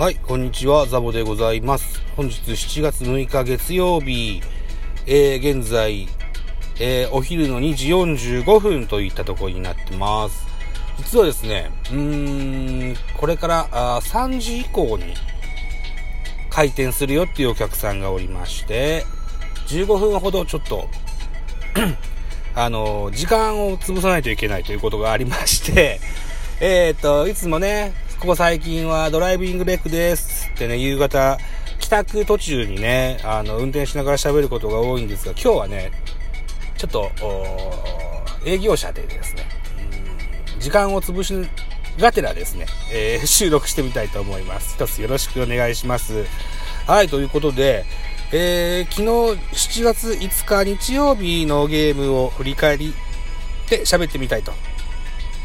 はい、こんにちは、ザボでございます。本日7月6日月曜日、えー、現在、えー、お昼の2時45分といったところになってます。実はですね、うーん、これからあ3時以降に開店するよっていうお客さんがおりまして、15分ほどちょっと、あの、時間を潰さないといけないということがありまして、えっ、と、いつもね、ここ最近はドライビングレックですってね、夕方、帰宅途中にね、あの、運転しながら喋ることが多いんですが、今日はね、ちょっと、営業者でですね、時間を潰しがてらですね、えー収録してみたいと思います。一つよろしくお願いします。はい、ということで、えー昨日7月5日日曜日のゲームを振り返りで喋ってみたいと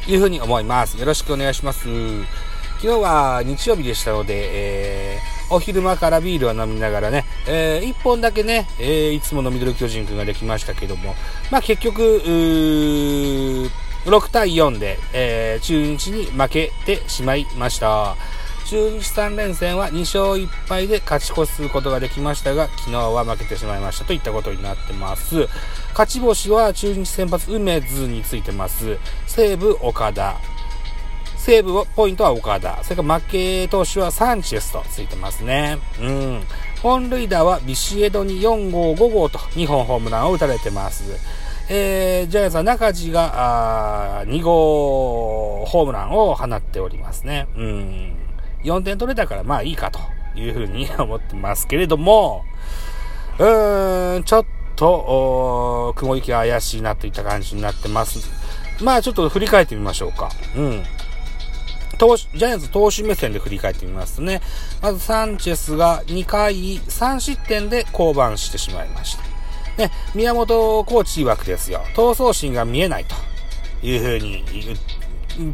いうふうに思います。よろしくお願いします。昨日は日曜日でしたので、えーお昼間からビールを飲みながらね、え1本だけね、えーいつものミドル巨人くんができましたけども、まあ結局、6対4で、えー中日に負けてしまいました。中日3連戦は2勝1敗で勝ち越すことができましたが、昨日は負けてしまいましたといったことになってます。勝ち星は中日先発梅津についてます。西武岡田。西武はポイントは岡田。それから負け投手はサンチェスとついてますね。うん。本塁打はビシエドに4号、5号と2本ホームランを打たれてます。えー、ジャイアンツは中地が、あ2号ホームランを放っておりますね。うん。4点取れたからまあいいかというふうに思ってますけれども、うーん、ちょっと、雲行きが怪しいなといった感じになってます。まあちょっと振り返ってみましょうか。うん。投、ジャイアンツ投手目線で振り返ってみますとね、まずサンチェスが2回3失点で降板してしまいました。ね、宮本コーチ曰くですよ、闘争心が見えないというふうに、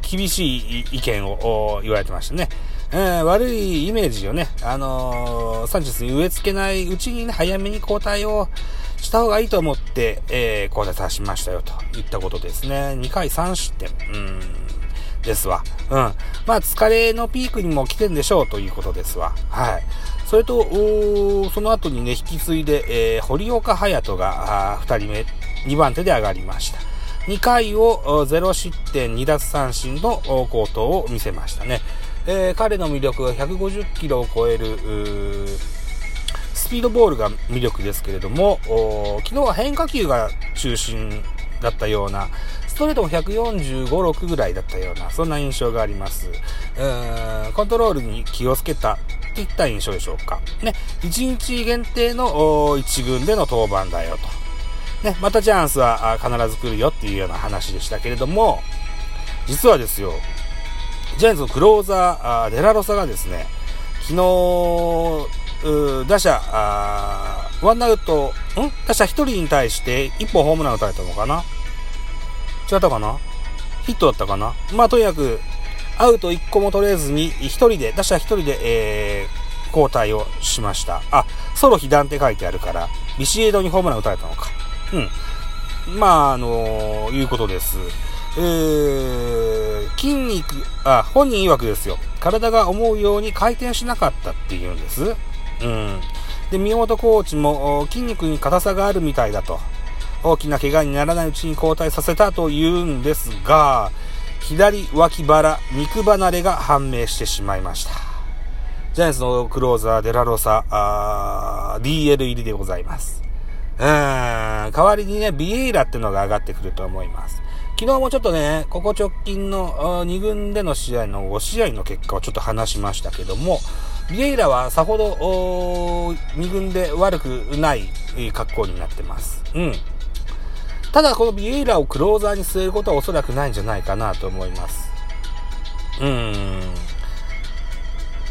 厳しい意見を言われてましたね。えー悪いイメージをね、あのーサンチェスに植え付けないうちにね、早めに交代をした方がいいと思って、えー交代させましたよといったことですね。2回3失点。うんですわ。うん。まあ、疲れのピークにも来てんでしょうということですわ。はい。それと、その後にね、引き継いで、えー堀岡隼人が、あー二人目、2番手で上がりました。2回を0失点2奪三振の好投を見せましたね。えー彼の魅力は150キロを超える、スピードボールが魅力ですけれども、昨日は変化球が中心だったような、トレートも145、6ぐらいだったような、そんな印象があります。うーんコントロールに気をつけたといった印象でしょうか。ね、1日限定の1軍での登板だよと。ね、またチャンスは必ず来るよっていうような話でしたけれども、実はですよ、ジャイアンツのクローザー、あデラロサがですね、昨日、打者、ワンアウト、ん？打者1人に対して1本ホームラン打たれたのかな？違ったかな？ヒットだったかな？まあ、とにかく、アウト1個も取れずに、1人で、打者1人で、えー、交代をしました。あ、ソロ被弾って書いてあるから、ビシエドにホームラン打たれたのか。うん。まあ、あのいうことです。えー、筋肉、あ、本人曰くですよ。体が思うように回転しなかったっていうんです。うん。で、宮本コーチも筋肉に硬さがあるみたいだと。大きな怪我にならないうちに交代させたというんですが、左脇腹、肉離れが判明してしまいました。ジャイアンツのクローザー、デラロサ、あ DL 入りでございます。うーん、代わりにね、ビエイラってのが上がってくると思います。昨日もちょっとね、ここ直近の2軍での試合の5試合の結果をちょっと話しましたけども、ビエイラはさほど2軍で悪くない格好になってます。うん。ただこのビエイラをクローザーに据えることはおそらくないんじゃないかなと思います。うーん。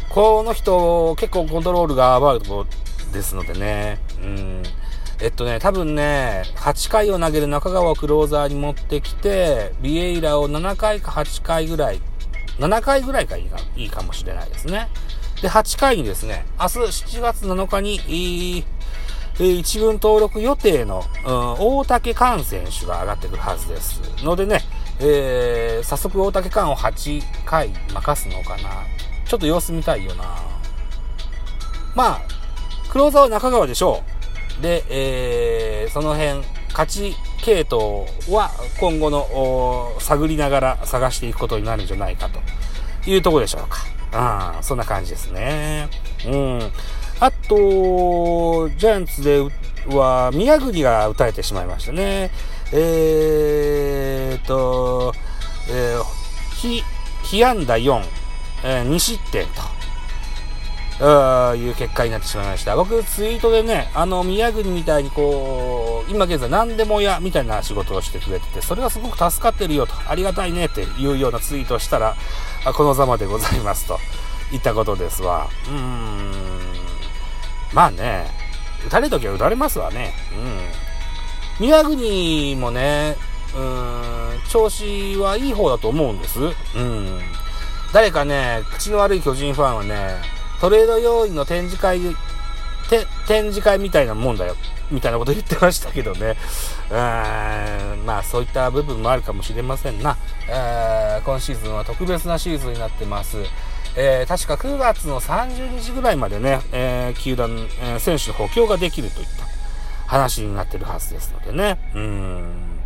この人、結構コントロールがアバウトですのでね。うん。えっとね、多分ね、8回を投げる中川をクローザーに持ってきて、ビエイラを7回か8回ぐらい、7回ぐらいがいいかいいかもしれないですね。で、8回にですね、明日7月7日に、えー一軍登録予定の、うん、大竹寛選手が上がってくるはずです。のでね、えー早速大竹寛を8回任すのかな。ちょっと様子見たいよな。まあ、クローザーは中川でしょう。で、えー、その辺、勝ち系統は今後の探りながら探していくことになるんじゃないかというとこでしょうか。あそんな感じですね。うん。あと、ジャイアンツでは宮国が打たれてしまいましたね。えーと、えー、被、被安打4、えー、2失点と。いう結果になってしまいました。僕、ツイートでね、あの、宮国みたいにこう、今現在何でもや、みたいな仕事をしてくれてて、それはすごく助かってるよと、ありがたいねっていうようなツイートをしたら、このざまでございますと、いったことですわ。うーん。まあね、打たれときは打たれますわね。うん。宮国もね、うん、調子はいい方だと思うんです。うん。誰かね、口の悪い巨人ファンはね、トレード要員の展示会で、展示会みたいなもんだよ。みたいなこと言ってましたけどね。うん、まあそういった部分もあるかもしれませんな。今シーズンは特別なシーズンになってます。えー、確か9月の30日ぐらいまでね、えー、球団、えー、選手の補強ができるといった話になってるはずですのでね。うん。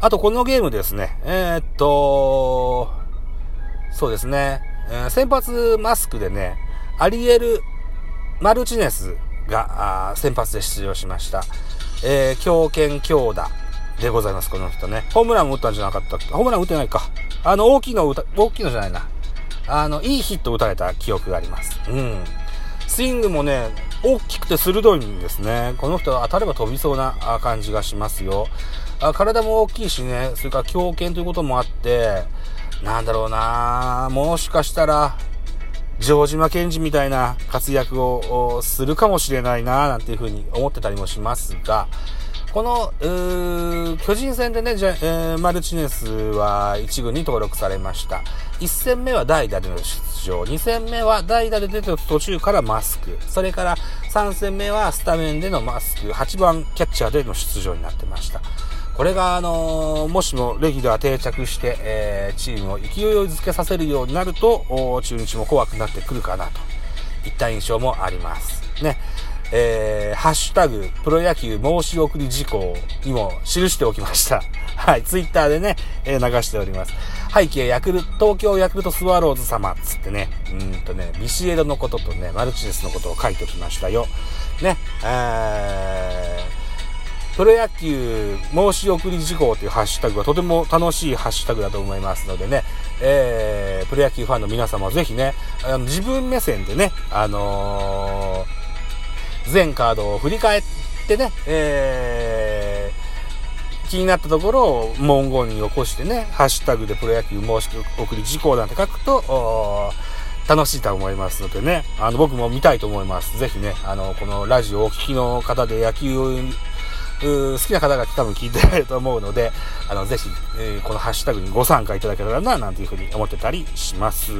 あとこのゲームですね。えー、っと、そうですね。え、先発マスクでね、アリエル・マルチネスが先発で出場しました。えー、強肩強打でございます、この人ね。ホームラン打ったんじゃなかったっけ？ホームラン打ってないか。あの、大きいの打た、大きいのじゃないな。あの、いいヒットを打たれた記憶があります。うん。スイングもね、大きくて鋭いんですね。この人当たれば飛びそうな感じがしますよ。あ体も大きいしね、それから強肩ということもあって、なんだろうなもしかしたら、城島健治みたいな活躍をするかもしれないななんていうふうに思ってたりもしますが、この、巨人戦でね、えー、マルチネスは1軍に登録されました。1戦目は代打での出場、2戦目は代打で出て途中からマスク、それから3戦目はスタメンでのマスク、8番キャッチャーでの出場になってました。これが、あのー、もしもレギュラー定着して、えー、チームを勢いづけさせるようになると、中日も怖くなってくるかなといった印象もあります。ね。えー、ハッシュタグ、プロ野球申し送り事項にも記しておきました。はい、ツイッターでね、えー、流しております。背景、ヤクル、東京ヤクルトスワローズ様、つってね、うんとね、ビシエドのこととね、マルチネスのことを書いておきましたよ。ね、え、プロ野球申し送り事項というハッシュタグはとても楽しいハッシュタグだと思いますのでね、えー、プロ野球ファンの皆様はぜひね、あの自分目線でね、あのー、全カードを振り返ってね、えー、気になったところを文言に起こしてね、ハッシュタグでプロ野球申し送り事項なんて書くと、楽しいと思いますのでね、あの、僕も見たいと思います。ぜひね、あの、このラジオをお聴きの方で野球好きな方が多分聞いてられると思うので、あの、ぜひ、えー、このハッシュタグにご参加いただけたらな、なんていうふうに思ってたりします。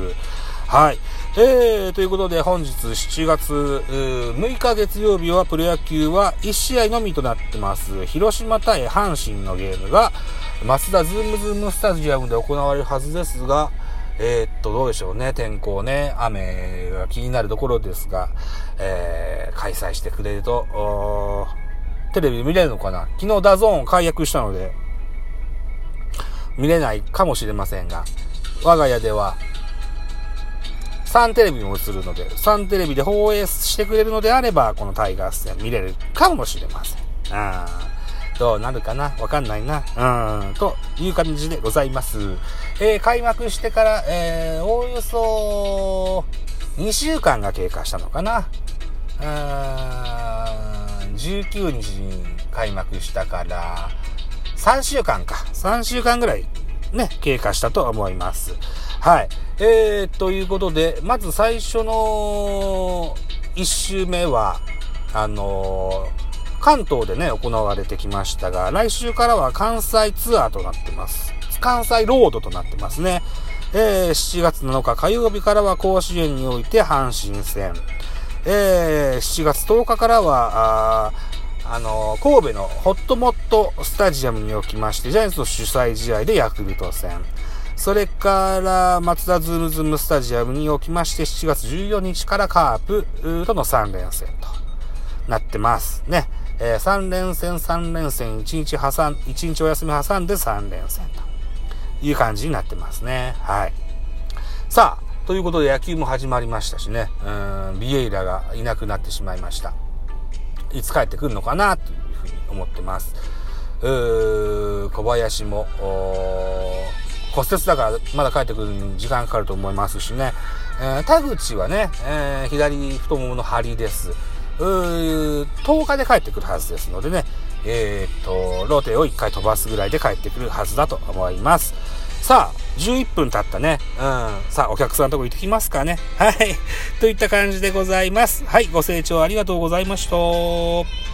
はい。えー、ということで本日7月6日月曜日はプロ野球は1試合のみとなってます。広島対阪神のゲームが、マツダ Zoom-Zoom スタジアムで行われるはずですが、えー、っと、どうでしょうね。天候ね、雨が気になるところですが、えー、開催してくれると、テレビで見れるのかな？昨日 DAZN 解約したので、見れないかもしれませんが、我が家では、サンテレビも映るので、サンテレビで放映してくれるのであれば、このタイガース戦見れるかもしれません。あどうなるかな？わかんないな。うん、という感じでございます。えー、開幕してから、えー、おおよそ2週間が経過したのかな。19日に開幕したから、3週間か。3週間ぐらいね、経過したと思います。はい。えー、ということで、まず最初の1週目は、あのー、関東でね、行われてきましたが、来週からは関西ツアーとなってます。関西ロードとなってますね。えー、7月7日火曜日からは甲子園において阪神戦。えー、7月10日からは、ああの、神戸のほっともっとスタジアムにおきまして、ジャイアンツの主催試合でヤクルト戦。それから、マツダ Zoom-Zoom スタジアムにおきまして、7月14日からカープとの3連戦となってますね。えー、3連戦、3連戦、1日挟ん、1日お休み挟んで3連戦という感じになってますね。はい。さあ、ということで野球も始まりましたしね、うん、ビエイラがいなくなってしまいました。いつ帰ってくるのかなというふうに思ってます。うー小林も、骨折だからまだ帰ってくるに時間かかると思いますしね。えー、田口はね、えー、左太ももの張りです。うー10日で帰ってくるはずですのでね、えー、っと、ローテを1回飛ばすぐらいで帰ってくるはずだと思います。さあ、11分経ったね。うん。さあ、お客さんのとこ行ってきますかね。はい。といった感じでございます。はい。ご清聴ありがとうございました。